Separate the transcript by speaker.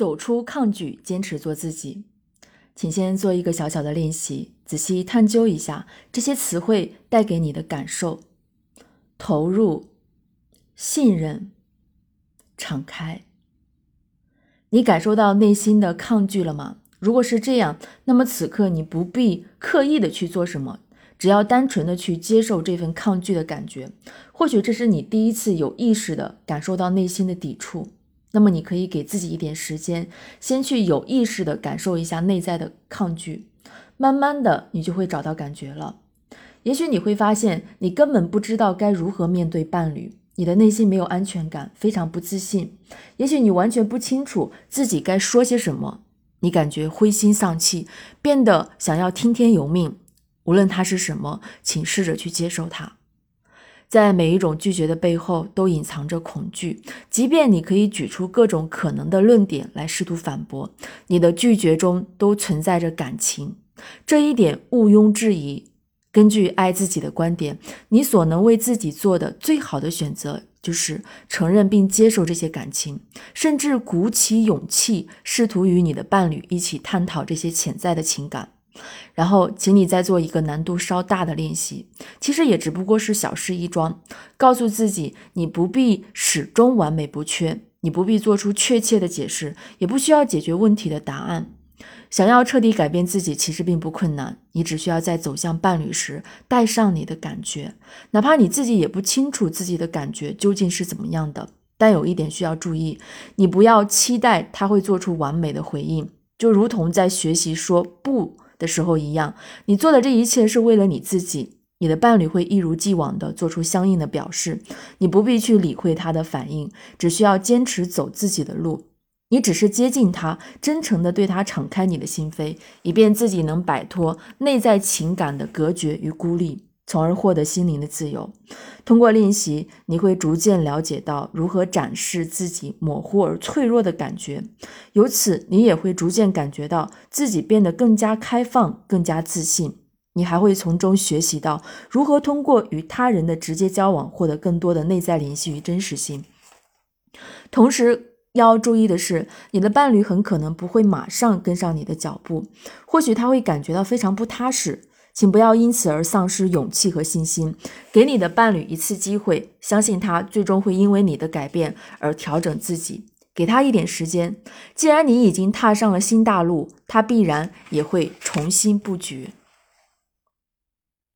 Speaker 1: 走出抗拒，坚持做自己。请先做一个小小的练习，仔细探究一下这些词汇带给你的感受：投入、信任、敞开。你感受到内心的抗拒了吗？如果是这样，那么此刻你不必刻意的去做什么，只要单纯的去接受这份抗拒的感觉。或许这是你第一次有意识的感受到内心的抵触。那么你可以给自己一点时间，先去有意识的感受一下内在的抗拒，慢慢的你就会找到感觉了。也许你会发现，你根本不知道该如何面对伴侣，你的内心没有安全感，非常不自信。也许你完全不清楚自己该说些什么，你感觉灰心丧气，变得想要听天由命。无论它是什么，请试着去接受它。在每一种拒绝的背后，都隐藏着恐惧。即便你可以举出各种可能的论点来试图反驳，你的拒绝中都存在着感情，这一点毋庸置疑。根据爱自己的观点，你所能为自己做的最好的选择，就是承认并接受这些感情，甚至鼓起勇气，试图与你的伴侣一起探讨这些潜在的情感。然后，请你再做一个难度稍大的练习，其实也只不过是小事一桩。告诉自己，你不必始终完美不缺，你不必做出确切的解释，也不需要解决问题的答案。想要彻底改变自己，其实并不困难。你只需要在走向伴侣时，带上你的感觉，哪怕你自己也不清楚自己的感觉究竟是怎么样的。但有一点需要注意，你不要期待他会做出完美的回应，就如同在学习说不。的时候一样，你做的这一切是为了你自己。你的伴侣会一如既往地做出相应的表示，你不必去理会他的反应，只需要坚持走自己的路。你只是接近他，真诚地对他敞开你的心扉，以便自己能摆脱内在情感的隔绝与孤立。从而获得心灵的自由。通过练习，你会逐渐了解到如何展示自己模糊而脆弱的感觉，由此你也会逐渐感觉到自己变得更加开放、更加自信。你还会从中学习到如何通过与他人的直接交往获得更多的内在联系与真实性。同时要注意的是，你的伴侣很可能不会马上跟上你的脚步，或许他会感觉到非常不踏实。请不要因此而丧失勇气和信心，给你的伴侣一次机会，相信他最终会因为你的改变而调整自己。给他一点时间，既然你已经踏上了新大陆，他必然也会重新布局。